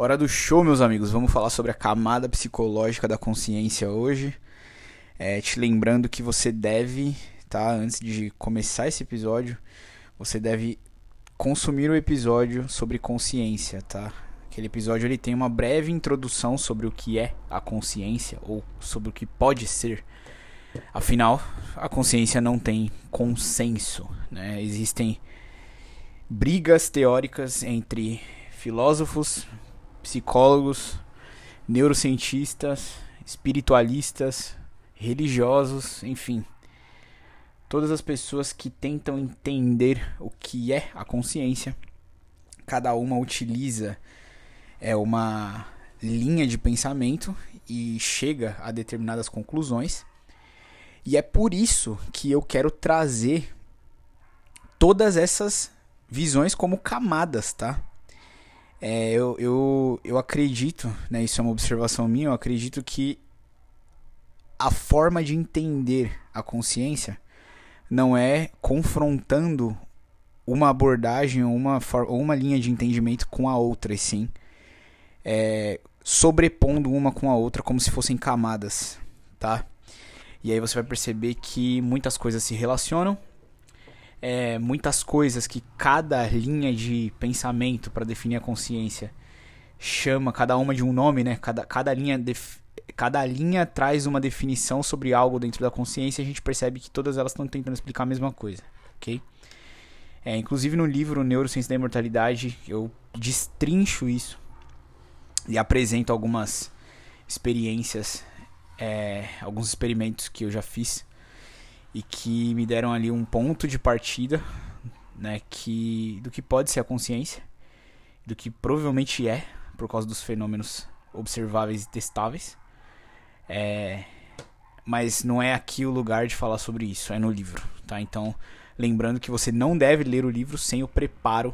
Hora do show, meus amigos. Vamos falar sobre a camada psicológica da consciência hoje. É, te lembrando que você deve, tá? Antes de começar esse episódio, você deve consumir o episódio sobre consciência, tá? Aquele episódio ele tem uma breve introdução sobre o que é a consciência ou sobre o que pode ser. Afinal, a consciência não tem consenso, né? Existem brigas teóricas entre filósofos, psicólogos, neurocientistas, espiritualistas, religiosos, enfim. Todas as pessoas que tentam entender o que é a consciência, cada uma utiliza é uma linha de pensamento e chega a determinadas conclusões. E é por isso que eu quero trazer todas essas visões como camadas, tá? É, eu, eu, eu acredito, né, isso é uma observação minha, eu acredito que a forma de entender a consciência não é confrontando uma abordagem ou uma, uma linha de entendimento com a outra, e sim é, sobrepondo uma com a outra como se fossem camadas, tá? E aí você vai perceber que muitas coisas se relacionam é, muitas coisas que cada linha de pensamento para definir a consciência chama cada uma de um nome, né? Cada, cada, linha cada linha traz uma definição sobre algo dentro da consciência e a gente percebe que todas elas estão tentando explicar a mesma coisa, ok? É, inclusive no livro Neurociência da Imortalidade eu destrincho isso e apresento algumas experiências, é, alguns experimentos que eu já fiz e que me deram ali um ponto de partida, né, que do que pode ser a consciência, do que provavelmente é por causa dos fenômenos observáveis e testáveis. É, mas não é aqui o lugar de falar sobre isso, é no livro, tá? Então, lembrando que você não deve ler o livro sem o preparo.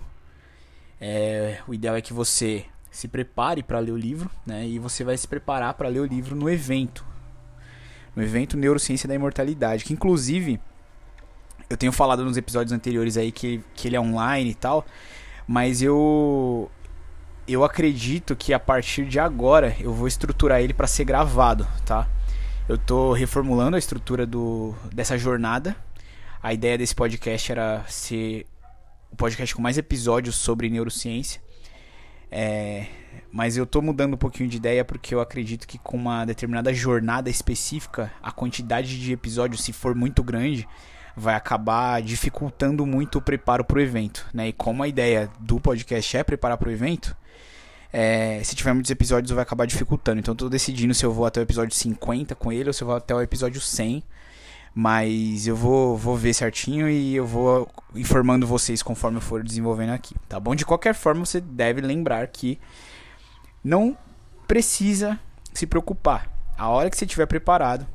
É, o ideal é que você se prepare para ler o livro, né? E você vai se preparar para ler o livro no evento, no evento Neurociência da Imortalidade, que inclusive eu tenho falado nos episódios anteriores aí que, que ele é online e tal, mas eu eu acredito que a partir de agora eu vou estruturar ele para ser gravado, tá? Eu tô reformulando a estrutura do dessa jornada. A ideia desse podcast era ser o podcast com mais episódios sobre neurociência. É, mas eu tô mudando um pouquinho de ideia porque eu acredito que com uma determinada jornada específica, a quantidade de episódios, se for muito grande, vai acabar dificultando muito o preparo para o evento, né? E como a ideia do podcast é preparar para o evento, é, se tiver muitos episódios vai acabar dificultando. Então estou decidindo se eu vou até o episódio 50 com ele ou se eu vou até o episódio 100 mas eu vou, vou ver certinho e eu vou informando vocês conforme eu for desenvolvendo aqui, tá bom? De qualquer forma, você deve lembrar que não precisa se preocupar. A hora que você estiver preparado,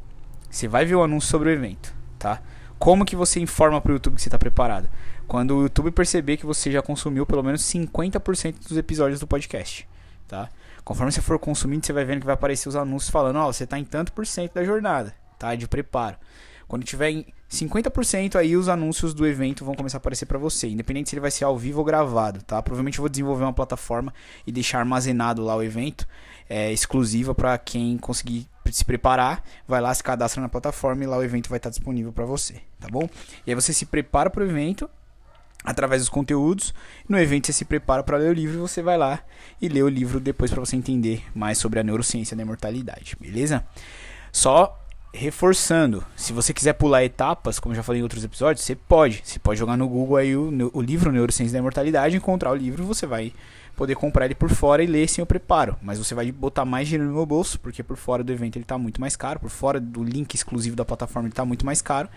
você vai ver o anúncio sobre o evento, tá? Como que você informa para o YouTube que você está preparado? Quando o YouTube perceber que você já consumiu pelo menos 50% dos episódios do podcast, tá? Conforme você for consumindo, você vai vendo que vai aparecer os anúncios falando, ó, oh, você está em tanto por cento da jornada, tá? De preparo. Quando tiver em 50%, aí os anúncios do evento vão começar a aparecer para você, independente se ele vai ser ao vivo ou gravado, tá? Provavelmente eu vou desenvolver uma plataforma e deixar armazenado lá o evento, é, exclusiva para quem conseguir se preparar, vai lá, se cadastra na plataforma e lá o evento vai estar disponível para você, tá bom? E aí você se prepara para o evento através dos conteúdos. No evento você se prepara para ler o livro e você vai lá e lê o livro depois para você entender mais sobre a neurociência da imortalidade, beleza? Só reforçando, se você quiser pular etapas, como já falei em outros episódios, você pode. Você pode jogar no Google aí o, o livro Neurociência da Imortalidade, encontrar o livro, você vai poder comprar ele por fora e ler sem o preparo. Mas você vai botar mais dinheiro no meu bolso, porque por fora do evento ele está muito mais caro, por fora do link exclusivo da plataforma ele está muito mais caro.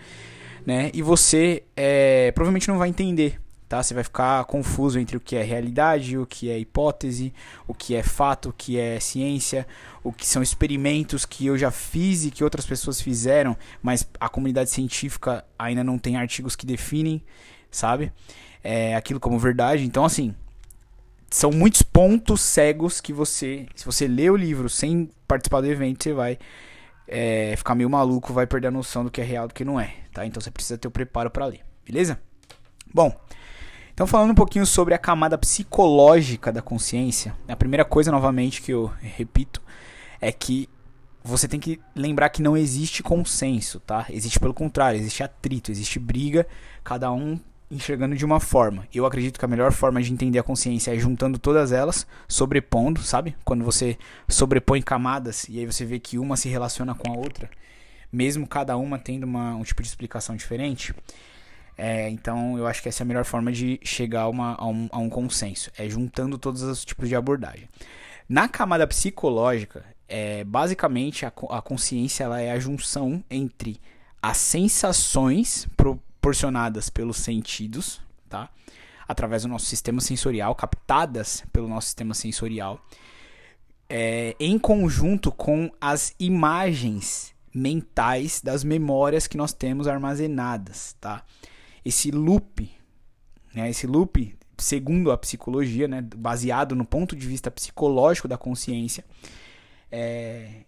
Né? E você é, provavelmente não vai entender tá? Você vai ficar confuso entre o que é realidade, o que é hipótese, o que é fato, o que é ciência, o que são experimentos que eu já fiz e que outras pessoas fizeram, mas a comunidade científica ainda não tem artigos que definem, sabe? É, aquilo como verdade. Então, assim, são muitos pontos cegos que você, se você lê o livro sem participar do evento, você vai é, ficar meio maluco, vai perder a noção do que é real e do que não é, tá? Então você precisa ter o preparo para ler, beleza? Bom, Então, falando um pouquinho sobre a camada psicológica da consciência, a primeira coisa, novamente, que eu repito, é que você tem que lembrar que não existe consenso, tá? Existe pelo contrário, existe atrito, existe briga, cada um enxergando de uma forma. Eu acredito que a melhor forma de entender a consciência é juntando todas elas, sobrepondo, sabe? Quando você sobrepõe camadas e aí você vê que uma se relaciona com a outra, mesmo cada uma tendo uma, um tipo de explicação diferente. É, então eu acho que essa é a melhor forma de chegar a, uma, a, um, a um consenso, é juntando todos os tipos de abordagem. Na camada psicológica, é, basicamente a, a consciência ela é a junção entre as sensações proporcionadas pelos sentidos, tá? através do nosso sistema sensorial, captadas pelo nosso sistema sensorial, é, em conjunto com as imagens mentais das memórias que nós temos armazenadas, tá? Esse loop, né, esse loop, segundo a psicologia, né, baseado no ponto de vista psicológico da consciência, é,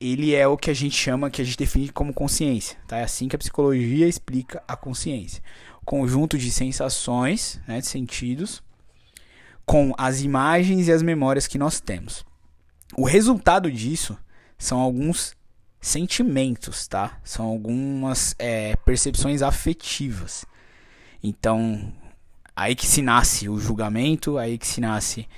ele é o que a gente chama, que a gente define como consciência. Tá? É assim que a psicologia explica a consciência. Conjunto de sensações, né, de sentidos, com as imagens e as memórias que nós temos. O resultado disso são alguns sentimentos, tá? São algumas é, percepções afetivas. Então, aí que se nasce o julgamento, aí que se nasce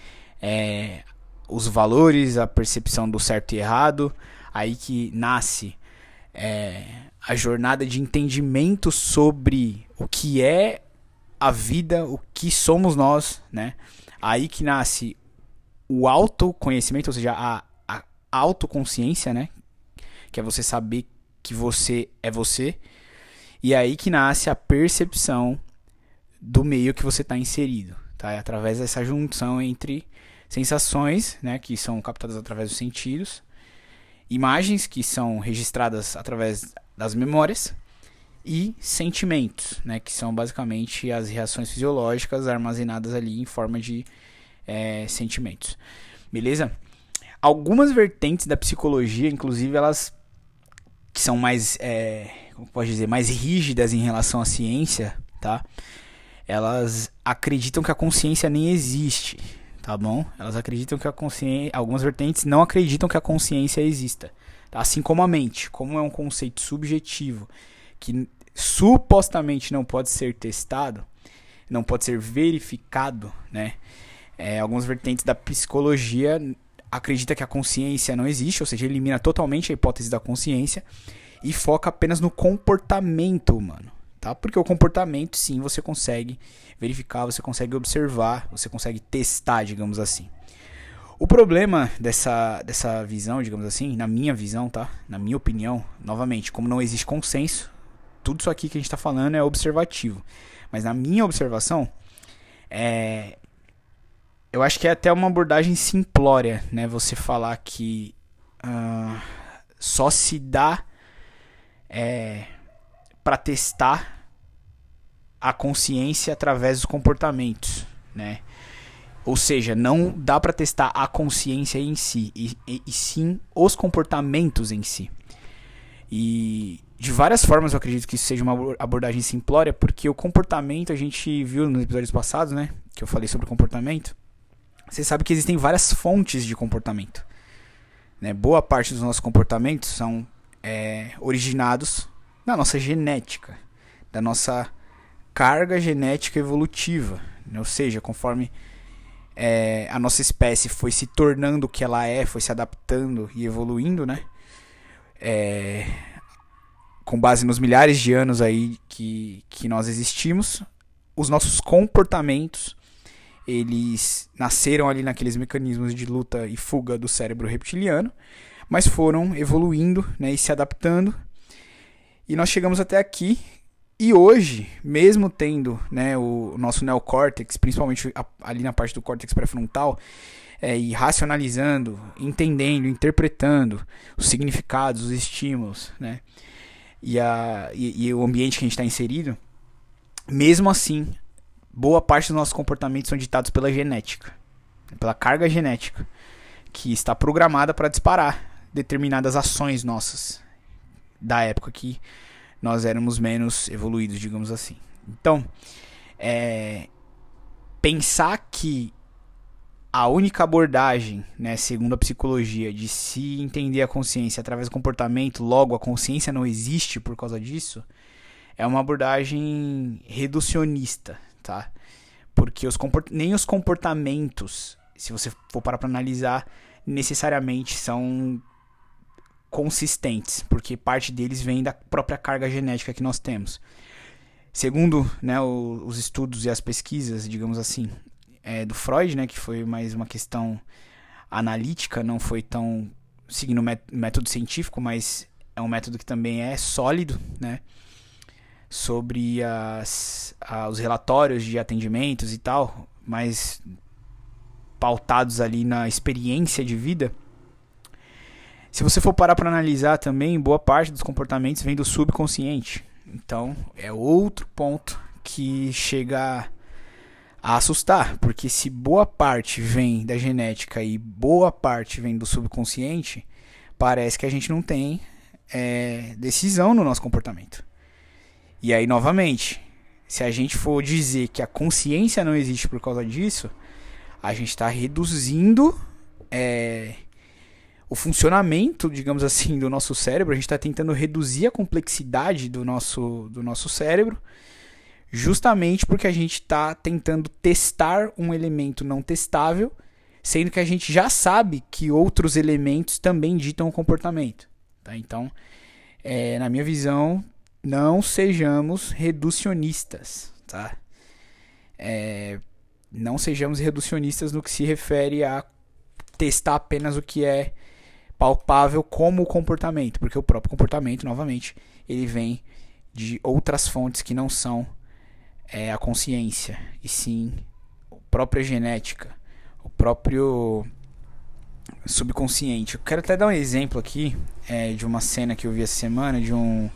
é, os valores, a percepção do certo e errado, aí que nasce é, a jornada de entendimento sobre o que é a vida, o que somos nós, né? Aí que nasce o autoconhecimento, ou seja, a, a autoconsciência, né? Que é você saber que você é você. E aí que nasce a percepção do meio que você está inserido, tá? É através dessa junção entre sensações, né, que são captadas através dos sentidos, imagens que são registradas através das memórias e sentimentos, né, que são basicamente as reações fisiológicas armazenadas ali em forma de é, sentimentos. Beleza? Algumas vertentes da psicologia, inclusive elas que são mais, é, como pode dizer, mais rígidas em relação à ciência, tá? Elas acreditam que a consciência nem existe, tá bom? Elas acreditam que a consciência, algumas vertentes não acreditam que a consciência exista, tá? assim como a mente, como é um conceito subjetivo que supostamente não pode ser testado, não pode ser verificado, né? É, algumas vertentes da psicologia acredita que a consciência não existe, ou seja, elimina totalmente a hipótese da consciência e foca apenas no comportamento humano tá? Porque o comportamento, sim, você consegue verificar, você consegue observar, você consegue testar, digamos assim. O problema dessa, dessa visão, digamos assim, na minha visão, tá? Na minha opinião, novamente, como não existe consenso, tudo isso aqui que a gente está falando é observativo. Mas na minha observação, é, eu acho que é até uma abordagem simplória, né? Você falar que uh, só se dá é, para testar a consciência através dos comportamentos, né? Ou seja, não dá para testar a consciência em si, e, e, e, sim os comportamentos em si. E de várias formas eu acredito que isso seja uma abordagem simplória, porque o comportamento a gente viu nos episódios passados, né? Que eu falei sobre comportamento. Você sabe que existem várias fontes de comportamento. Né? Boa parte dos nossos comportamentos são é, originados da nossa genética, da nossa carga genética evolutiva. Né? Ou seja, conforme é, a nossa espécie foi se tornando o que ela é, foi se adaptando e evoluindo, né? É, com base nos milhares de anos aí que, que nós existimos, os nossos comportamentos eles nasceram ali naqueles mecanismos de luta e fuga do cérebro reptiliano, mas foram evoluindo né, e se adaptando. E nós chegamos até aqui e hoje, mesmo tendo né, o nosso neocórtex, principalmente ali na parte do córtex pré-frontal, é, e racionalizando, entendendo, interpretando os significados, os estímulos, né, e, a, e, e o ambiente que a gente está inserido, mesmo assim, boa parte dos nossos comportamentos são ditados pela genética, pela carga genética, que está programada para disparar determinadas ações nossas da época que nós éramos menos evoluídos, digamos assim. Então, é, pensar que a única abordagem, né, segundo a psicologia, de se entender a consciência através do comportamento, logo a consciência não existe por causa disso, é uma abordagem reducionista, tá? Porque os comport... nem os comportamentos, se você for parar para analisar, necessariamente são consistentes, porque parte deles vem da própria carga genética que nós temos. Segundo né, os estudos e as pesquisas, digamos assim, é, do Freud, né, que foi mais uma questão analítica, não foi tão seguindo o método científico, mas é um método que também é sólido, né, sobre as, os relatórios de atendimentos e tal, mas pautados ali na experiência de vida. Se você for parar para analisar também, boa parte dos comportamentos vem do subconsciente. Então, é outro ponto que chega a assustar, porque se boa parte vem da genética e boa parte vem do subconsciente, parece que a gente não tem é, decisão no nosso comportamento. E aí, novamente, se a gente for dizer que a consciência não existe por causa disso, a gente está reduzindo é, o funcionamento, digamos assim, do nosso cérebro. A gente está tentando reduzir a complexidade do nosso, do nosso cérebro justamente porque a gente está tentando testar um elemento não testável, sendo que a gente já sabe que outros elementos também ditam o comportamento. Tá? Então, é, na minha visão, não sejamos reducionistas. Tá? É, não sejamos reducionistas no que se refere a testar apenas o que é palpável como o comportamento, porque o próprio comportamento, novamente, ele vem de outras fontes que não são é a consciência, e sim a própria genética, o próprio subconsciente. Eu quero até dar um exemplo aqui é, de uma cena que eu vi essa semana de um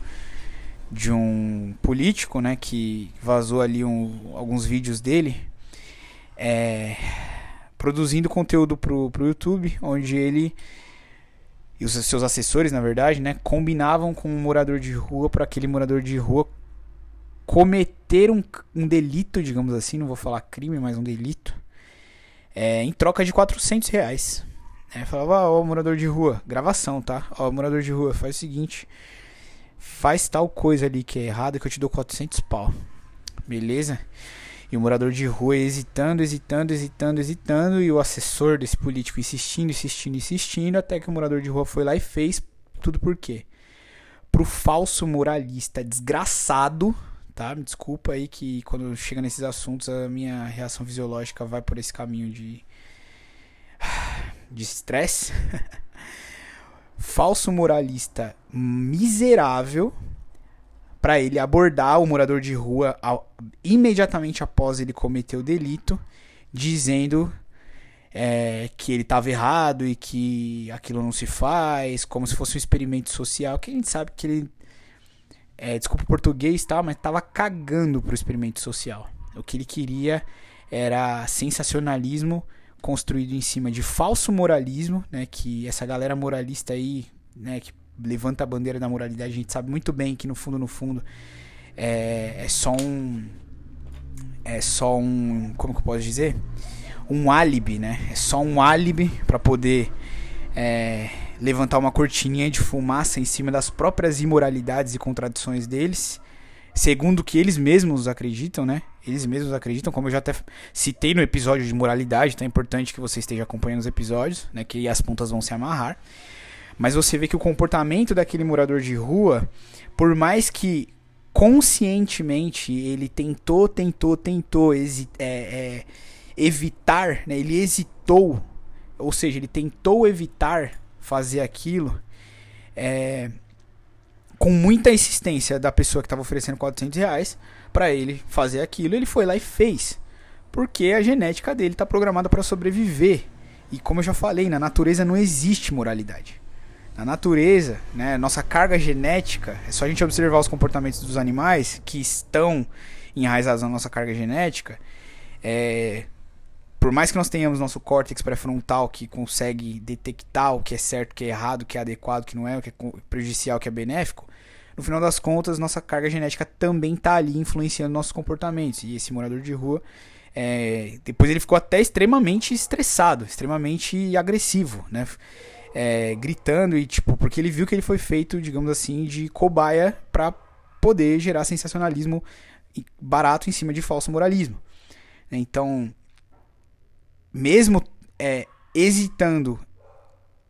de um político, né, que vazou ali um, alguns vídeos dele, é, produzindo conteúdo pro, pro YouTube, onde ele e os seus assessores, na verdade, né, combinavam com um morador de rua para aquele morador de rua cometer um, um delito, digamos assim, não vou falar crime, mas um delito, é, em troca de 400 reais. É, falava, ó, morador de rua, gravação, tá? Ó, morador de rua, faz o seguinte, faz tal coisa ali que é errada que eu te dou 400 pau. Beleza? E o morador de rua hesitando, hesitando, hesitando, hesitando, e o assessor desse político insistindo, insistindo, insistindo, até que o morador de rua foi lá e fez tudo por quê? Pro falso moralista desgraçado tá? Me desculpa aí que quando chega nesses assuntos a minha reação fisiológica vai por esse caminho de de estresse. Falso moralista miserável para ele abordar o morador de rua ao, imediatamente após ele cometer o delito, dizendo é, que ele estava errado e que aquilo não se faz, como se fosse um experimento social, que a gente sabe que ele é, desculpa o português tal, mas tava cagando pro experimento social. O que ele queria era sensacionalismo construído em cima de falso moralismo, né? Que essa galera moralista aí, né? Que levanta a bandeira da moralidade, a gente sabe muito bem que no fundo, no fundo, é, é só um, é só um, como que eu posso dizer, um álibi, né? É só um álibi para poder é, levantar uma cortininha de fumaça em cima das próprias imoralidades e contradições deles, segundo o que eles mesmos acreditam, né? Eles mesmos acreditam, como eu já até citei no episódio de moralidade, então é importante que você esteja acompanhando os episódios, né? Que as pontas vão se amarrar. Mas você vê que o comportamento daquele morador de rua, por mais que conscientemente ele tentou, tentou, tentou é, é, evitar, né? ele hesitou, ou seja, ele tentou evitar fazer aquilo é, com muita insistência da pessoa que estava oferecendo 400 reais para ele fazer aquilo. Ele foi lá e fez. Porque a genética dele está programada para sobreviver. E como eu já falei, na natureza não existe moralidade. Na natureza, né, nossa carga genética, é só a gente observar os comportamentos dos animais que estão enraizados na nossa carga genética. É, por mais que nós tenhamos nosso córtex pré-frontal que consegue detectar o que é certo, o que é errado, o que é adequado, o que não é, o que é prejudicial, o que é benéfico, no final das contas, nossa carga genética também está ali influenciando nossos comportamentos. E esse morador de rua É, depois ele ficou até extremamente estressado, extremamente agressivo, né? É, gritando e tipo, porque ele viu que ele foi feito, digamos assim, de cobaia para poder gerar sensacionalismo barato em cima de falso moralismo. Então, mesmo é, hesitando,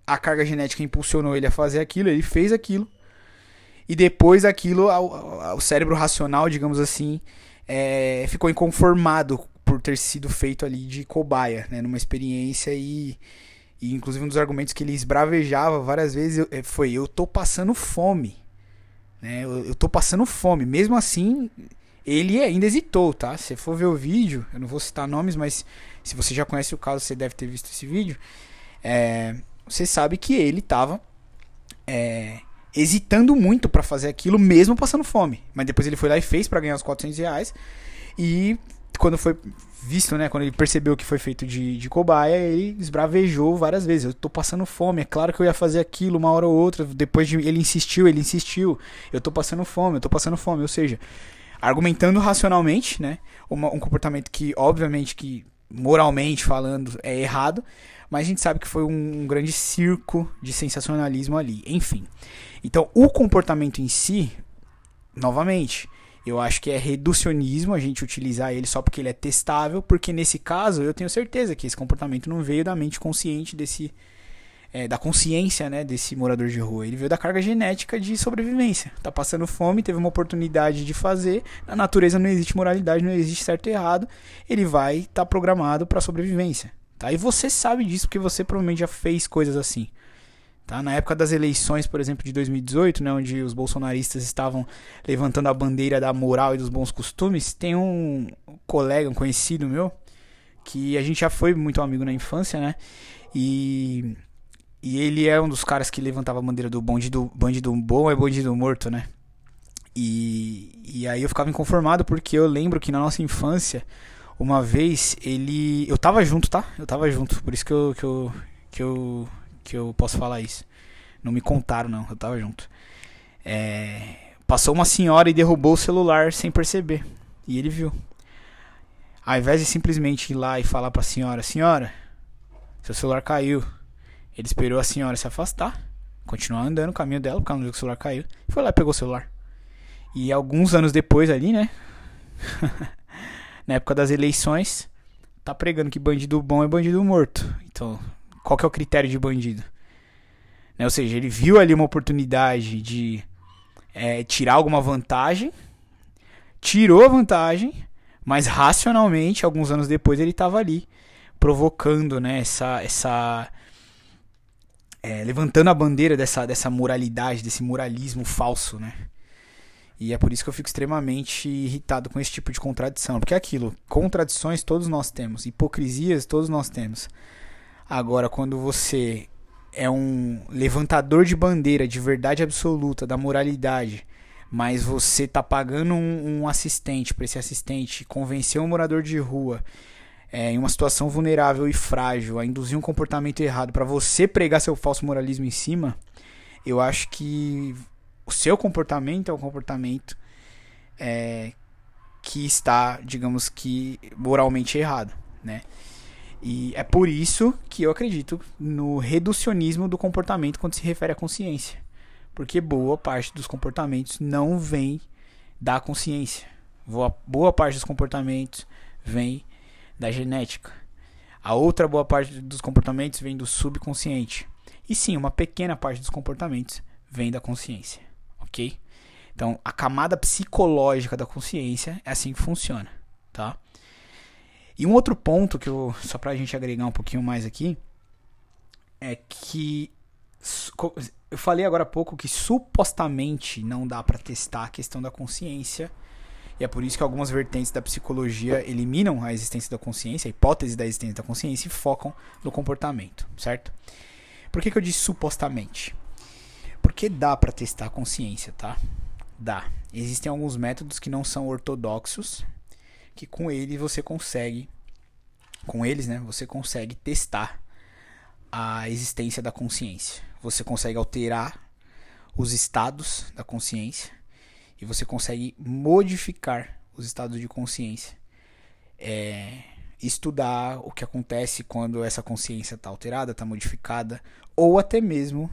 a carga genética impulsionou ele a fazer aquilo, ele fez aquilo. E depois aquilo, o cérebro racional, digamos assim, é, ficou inconformado por ter sido feito ali de cobaia, né, numa experiência e, e inclusive um dos argumentos que ele esbravejava várias vezes é, foi eu tô passando fome, né, eu, eu tô passando fome. Mesmo assim, ele ainda hesitou, tá? Se for ver o vídeo, eu não vou citar nomes, mas se você já conhece o caso, você deve ter visto esse vídeo. É, você sabe que ele estava é, hesitando muito para fazer aquilo, mesmo passando fome. Mas depois ele foi lá e fez para ganhar os 400 reais. E quando foi visto, né, quando ele percebeu que foi feito de, de cobaia, ele esbravejou várias vezes. Eu tô passando fome, é claro que eu ia fazer aquilo uma hora ou outra. Depois de ele insistiu, ele insistiu. Eu tô passando fome, eu tô passando fome. Ou seja, argumentando racionalmente, né, uma, um comportamento que, obviamente, que moralmente falando é errado, mas a gente sabe que foi um, um grande circo de sensacionalismo ali. Enfim. Então, o comportamento em si, novamente, eu acho que é reducionismo a gente utilizar ele só porque ele é testável, porque nesse caso eu tenho certeza que esse comportamento não veio da mente consciente desse é, da consciência, né, desse morador de rua. Ele veio da carga genética de sobrevivência. Tá passando fome, teve uma oportunidade de fazer. Na natureza não existe moralidade, não existe certo e errado. Ele vai estar tá programado para sobrevivência. Tá? E você sabe disso porque você provavelmente já fez coisas assim. Tá? Na época das eleições, por exemplo, de 2018, né, onde os bolsonaristas estavam levantando a bandeira da moral e dos bons costumes, tem um colega, um conhecido meu, que a gente já foi muito amigo na infância, né? E, e ele é um dos caras que levantava a bandeira do bandido, bandido bom é bandido morto, né? E, e aí eu ficava inconformado porque eu lembro que na nossa infância uma vez ele. Eu tava junto, tá? Eu tava junto. Por isso que eu, que eu, que eu, que eu posso falar isso. Não me contaram, não. Eu tava junto. É... Passou uma senhora e derrubou o celular sem perceber. E ele viu. Ao invés de simplesmente ir lá e falar pra senhora: Senhora, seu celular caiu. Ele esperou a senhora se afastar. Continuar andando o caminho dela, porque ela não viu que o celular caiu. E foi lá e pegou o celular. E alguns anos depois ali, né? na época das eleições, tá pregando que bandido bom é bandido morto. Então, qual que é o critério de bandido? Né? Ou seja, ele viu ali uma oportunidade de é, tirar alguma vantagem, tirou a vantagem, mas racionalmente, alguns anos depois, ele estava ali provocando, né, essa, essa é, levantando a bandeira dessa, dessa moralidade, desse moralismo falso, né? E é por isso que eu fico extremamente irritado com esse tipo de contradição. Porque é aquilo, contradições todos nós temos, hipocrisias todos nós temos. Agora, quando você é um levantador de bandeira de verdade absoluta, da moralidade, mas você tá pagando um, um assistente para esse assistente convencer um morador de rua é, em uma situação vulnerável e frágil a induzir um comportamento errado para você pregar seu falso moralismo em cima, eu acho que o seu comportamento é um comportamento é, que está, digamos que, moralmente errado, né? E é por isso que eu acredito no reducionismo do comportamento quando se refere à consciência. Porque boa parte dos comportamentos não vem da consciência. Boa, parte dos comportamentos vem da genética. A outra boa parte dos comportamentos vem do subconsciente. E sim, uma pequena parte dos comportamentos vem da consciência ok? Então, a camada psicológica da consciência é assim que funciona, tá? E um outro ponto que eu, só pra gente agregar um pouquinho mais aqui, é que eu falei agora há pouco que supostamente não dá para testar a questão da consciência. E é por isso que algumas vertentes da psicologia eliminam a existência da consciência, a hipótese da existência da consciência e focam no comportamento, certo? Por que, que eu disse supostamente? Porque dá para testar a consciência, tá? Dá. Existem alguns métodos que não são ortodoxos, que com eles você consegue, com eles, né, você consegue testar a existência da consciência. Você consegue alterar os estados da consciência e você consegue modificar os estados de consciência é, estudar o que acontece quando essa consciência está alterada, está modificada, ou até mesmo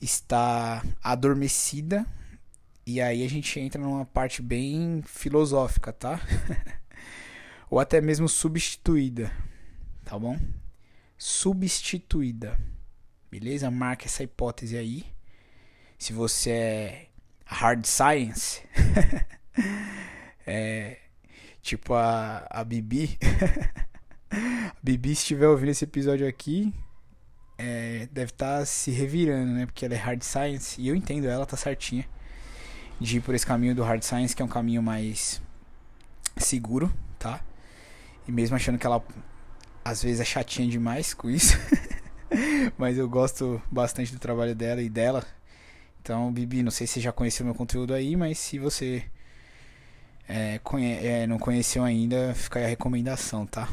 está adormecida. E aí a gente entra numa parte bem filosófica, tá? ou até mesmo substituída, tá bom? Substituída. Beleza? Marca essa hipótese aí. Se você é hard science, é, tipo a, a Bibi. a Bibi, se estiver ouvindo esse episódio aqui, é, deve estar tá se revirando, né? Porque ela é hard science. E eu entendo ela, tá certinha. De ir por esse caminho do hard science, que é um caminho mais seguro, tá? E mesmo achando que ela às vezes é chatinha demais com isso. Mas eu gosto bastante do trabalho dela e dela. Então, Bibi, não sei se você já conheceu meu conteúdo aí, mas se você é, conhe é, não conheceu ainda, fica aí a recomendação, tá?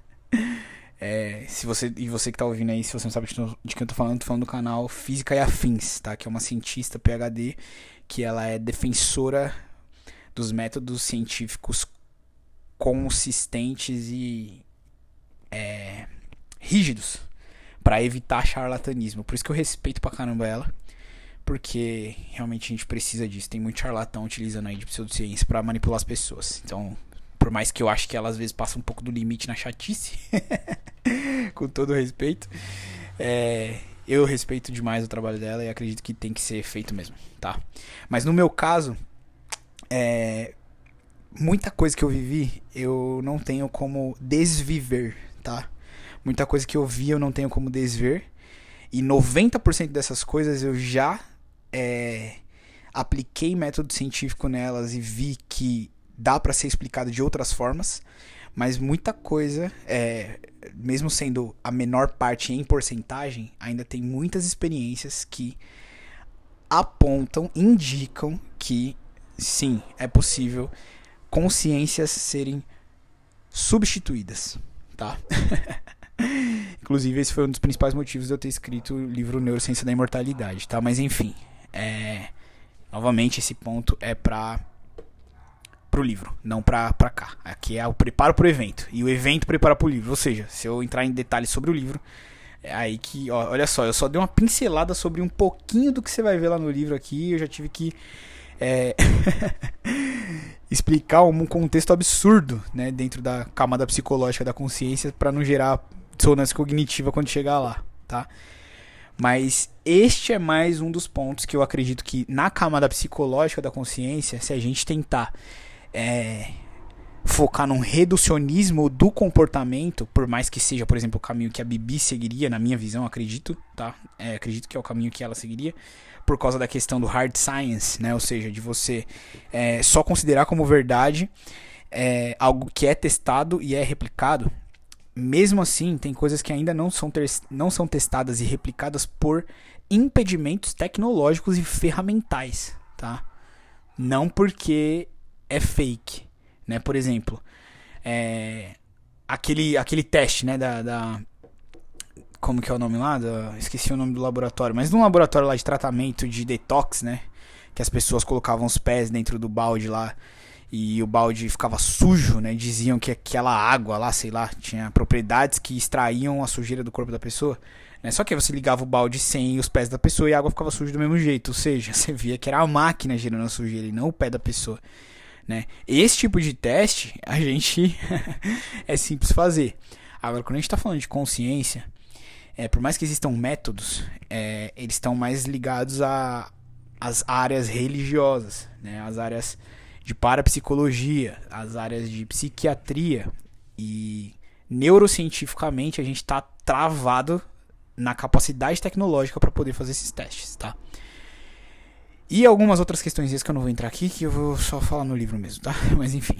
é, se você e você que tá ouvindo aí, se você não sabe de, de quem eu tô falando, tô falando do canal Física e Afins, tá? Que é uma cientista PhD que ela é defensora dos métodos científicos consistentes e é, rígidos para evitar charlatanismo. Por isso que eu respeito pra caramba ela porque realmente a gente precisa disso. Tem muito charlatão utilizando aí de pseudociência para manipular as pessoas. Então, por mais que eu acho que ela às vezes passa um pouco do limite na chatice, com todo respeito, é, eu respeito demais o trabalho dela e acredito que tem que ser feito mesmo, tá? Mas no meu caso, é, muita coisa que eu vivi eu não tenho como desviver, tá? Muita coisa que eu vi eu não tenho como desver. E 90% dessas coisas eu já é, apliquei método científico nelas e vi que dá para ser explicado de outras formas, mas muita coisa, é, mesmo sendo a menor parte em porcentagem, ainda tem muitas experiências que apontam, indicam que sim, é possível consciências serem substituídas, tá? Inclusive, esse foi um dos principais motivos de eu ter escrito o livro Neurociência da Imortalidade, tá? Mas enfim, é, novamente, esse ponto é para pro livro, não pra cá. Aqui é o preparo pro evento. E o evento prepara pro livro. Ou seja, se eu entrar em detalhes sobre o livro, é aí que. Ó, olha só, eu só dei uma pincelada sobre um pouquinho do que você vai ver lá no livro aqui. Eu já tive que. É, explicar um contexto absurdo né, dentro da camada psicológica da consciência para não gerar dissonância cognitiva quando chegar lá, tá? Mas este é mais um dos pontos que eu acredito que na camada psicológica da consciência, se a gente tentar é, focar num reducionismo do comportamento, por mais que seja, por exemplo, o caminho que a Bibi seguiria, na minha visão, acredito, tá? É, acredito que é o caminho que ela seguiria, por causa da questão do hard science, né? Ou seja, de você é, só considerar como verdade é, algo que é testado e é replicado mesmo assim, tem coisas que ainda não são, não são testadas e replicadas por impedimentos tecnológicos e ferramentais, tá? Não porque é fake, né? Por exemplo, é, aquele, aquele teste, né, da, da como que é o nome lá? Da, esqueci o nome do laboratório, mas num laboratório lá de tratamento de detox, né? Que as pessoas colocavam os pés dentro do balde lá e o balde ficava sujo, né? Diziam que aquela água lá, sei lá, tinha propriedades que extraíam a sujeira do corpo da pessoa. Né? Só que você ligava o balde sem os pés da pessoa e a água ficava suja do mesmo jeito. Ou seja, você via que era a máquina gerando a sujeira e não o pé da pessoa. Né? Esse tipo de teste a gente é simples fazer. Agora, quando a gente está falando de consciência, é, por mais que existam métodos, é, eles estão mais ligados às áreas religiosas, né? as áreas de parapsicologia, as áreas de psiquiatria e neurocientificamente a gente está travado na capacidade tecnológica para poder fazer esses testes, tá? E algumas outras questões que eu não vou entrar aqui, que eu vou só falar no livro mesmo, tá? Mas enfim.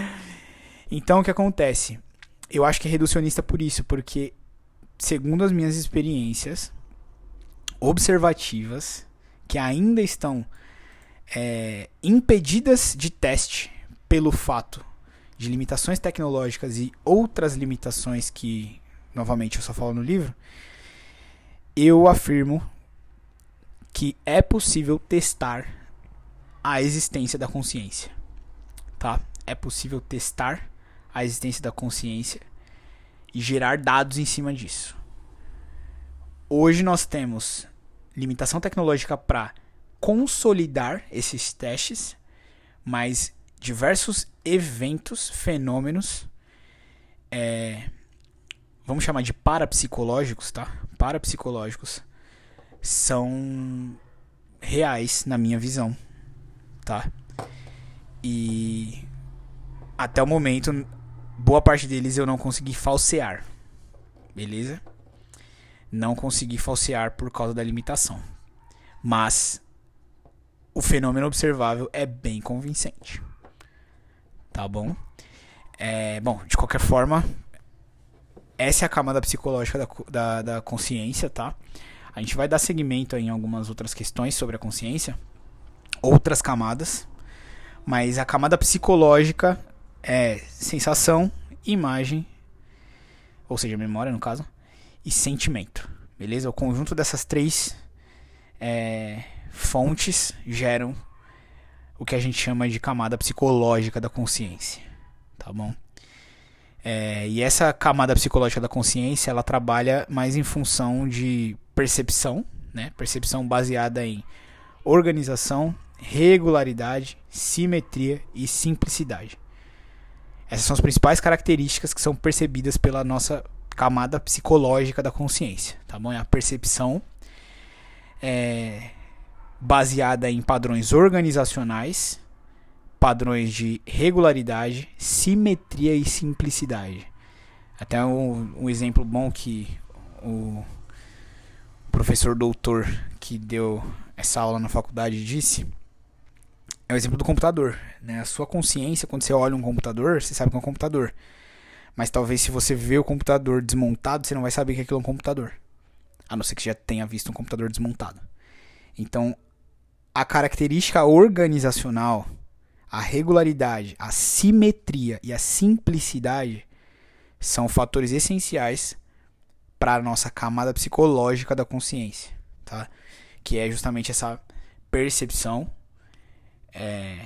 então o que acontece? Eu acho que é reducionista por isso, porque segundo as minhas experiências observativas, que ainda estão é, impedidas de teste pelo fato de limitações tecnológicas e outras limitações que, novamente, eu só falo no livro, eu afirmo que é possível testar a existência da consciência. Tá? É possível testar a existência da consciência e gerar dados em cima disso. Hoje nós temos limitação tecnológica para consolidar esses testes, mas diversos eventos, fenômenos, é, vamos chamar de parapsicológicos, tá? Parapsicológicos são reais na minha visão, tá? E até o momento, boa parte deles eu não consegui falsear, beleza? Não consegui falsear por causa da limitação, mas o fenômeno observável é bem convincente, tá bom? É, bom, de qualquer forma, essa é a camada psicológica da, da, da consciência, tá? A gente vai dar seguimento em algumas outras questões sobre a consciência, outras camadas, mas a camada psicológica é sensação, imagem, ou seja, memória no caso, e sentimento, beleza? O conjunto dessas três é, fontes geram o que a gente chama de camada psicológica da consciência, tá bom? É, e essa camada psicológica da consciência, ela trabalha mais em função de percepção, né? Percepção baseada em organização, regularidade, simetria e simplicidade. Essas são as principais características que são percebidas pela nossa camada psicológica da consciência, tá bom? É a percepção é, baseada em padrões organizacionais, padrões de regularidade, simetria e simplicidade. Até um, um exemplo bom que o professor doutor que deu essa aula na faculdade disse é o exemplo do computador. Né? A sua consciência, quando você olha um computador, você sabe que é um computador. Mas talvez se você vê o computador desmontado, você não vai saber que aquilo é um computador. A não ser que já tenha visto um computador desmontado. Então, a característica organizacional a regularidade, a simetria e a simplicidade são fatores essenciais para a nossa camada psicológica da consciência, tá? Que é justamente essa percepção é,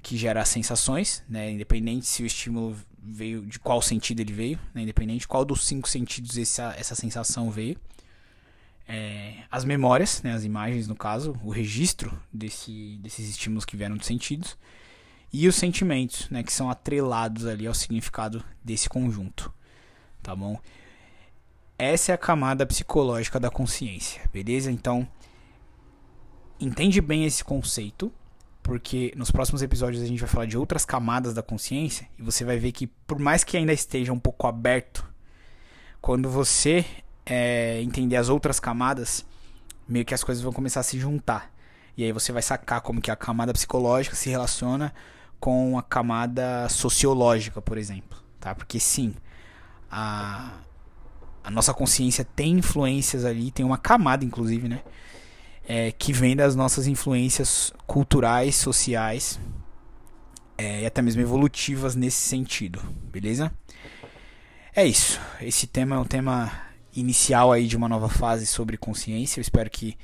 que gera sensações, né? Independente se o estímulo veio de qual sentido ele veio, né? independente de qual dos cinco sentidos essa, essa sensação veio. É, as memórias, né? As imagens no caso, o registro desse, desses estímulos que vieram dos sentidos e os sentimentos, né, que são atrelados ali ao significado desse conjunto, tá bom? Essa é a camada psicológica da consciência, beleza? Então, entende bem esse conceito, porque nos próximos episódios a gente vai falar de outras camadas da consciência e você vai ver que por mais que ainda esteja um pouco aberto, quando você é, entender as outras camadas, meio que as coisas vão começar a se juntar. E aí você vai sacar como que a camada psicológica se relaciona com a camada sociológica, por exemplo, tá? Porque sim, a, a nossa consciência tem influências ali, tem uma camada, inclusive, né? É, que vem das nossas influências culturais, sociais é, e até mesmo evolutivas nesse sentido, beleza? É isso. Esse tema é um tema inicial aí de uma nova fase sobre consciência. Eu espero que,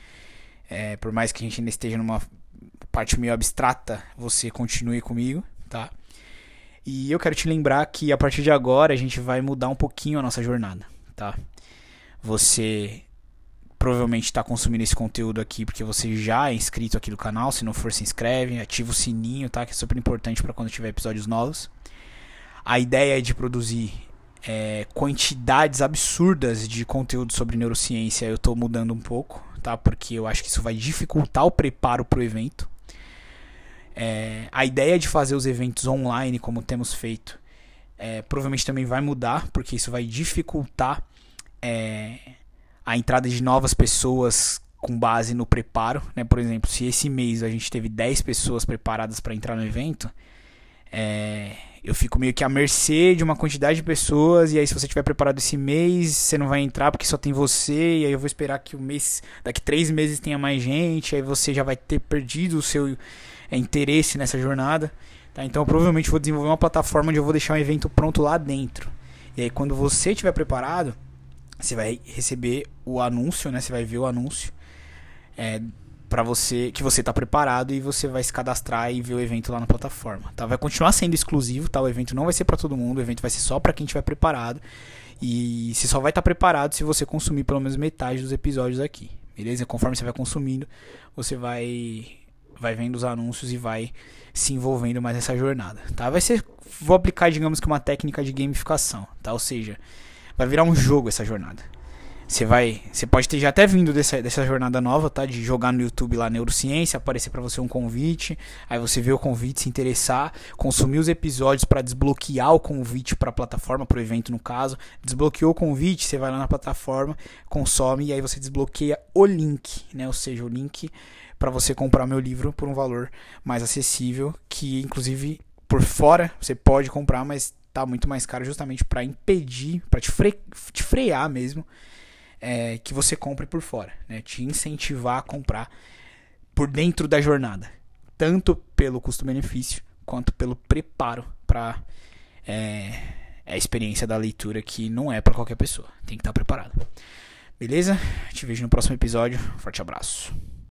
é, por mais que a gente ainda esteja numa parte meio abstrata, você continue comigo, tá? E eu quero te lembrar que a partir de agora a gente vai mudar um pouquinho a nossa jornada, tá? Você provavelmente está consumindo esse conteúdo aqui porque você já é inscrito aqui no canal. Se não for, se inscreve, ativa o sininho, tá? Que é super importante para quando tiver episódios novos. A ideia é de produzir é, quantidades absurdas de conteúdo sobre neurociência. Eu estou mudando um pouco, tá? Porque eu acho que isso vai dificultar o preparo para o evento. É, a ideia de fazer os eventos online, como temos feito, é, provavelmente também vai mudar, porque isso vai dificultar é, a entrada de novas pessoas com base no preparo. Né? Por exemplo, se esse mês a gente teve 10 pessoas preparadas para entrar no evento, é, eu fico meio que à mercê de uma quantidade de pessoas, e aí se você tiver preparado esse mês, você não vai entrar porque só tem você, e aí eu vou esperar que o mês, daqui três meses tenha mais gente, aí você já vai ter perdido o seu é, interesse nessa jornada. Tá? Então eu provavelmente vou desenvolver uma plataforma onde eu vou deixar um evento pronto lá dentro. E aí quando você estiver preparado, você vai receber o anúncio, né? Você vai ver o anúncio é, para você que você tá preparado e você vai se cadastrar e ver o evento lá na plataforma, tá? Vai continuar sendo exclusivo, tá? O evento não vai ser para todo mundo, o evento vai ser só para quem tiver preparado. E você só vai estar tá preparado se você consumir pelo menos metade dos episódios aqui. Beleza? Conforme você vai consumindo, você vai vai vendo os anúncios e vai se envolvendo mais nessa jornada, tá? Vai ser vou aplicar, digamos que uma técnica de gamificação, tá? Ou seja, vai virar um jogo essa jornada. Você vai, você pode ter já até vindo dessa, dessa jornada nova, tá? De jogar no YouTube lá neurociência, aparecer para você um convite, aí você vê o convite, se interessar, consumir os episódios para desbloquear o convite para a plataforma, para o evento no caso. Desbloqueou o convite, você vai lá na plataforma, consome e aí você desbloqueia o link, né? Ou seja, o link para você comprar meu livro por um valor mais acessível, que inclusive por fora você pode comprar, mas tá muito mais caro justamente para impedir, para te, fre te frear mesmo é, que você compre por fora, né? Te incentivar a comprar por dentro da jornada, tanto pelo custo-benefício quanto pelo preparo para é, a experiência da leitura que não é para qualquer pessoa, tem que estar tá preparado. Beleza? Te vejo no próximo episódio. Forte abraço.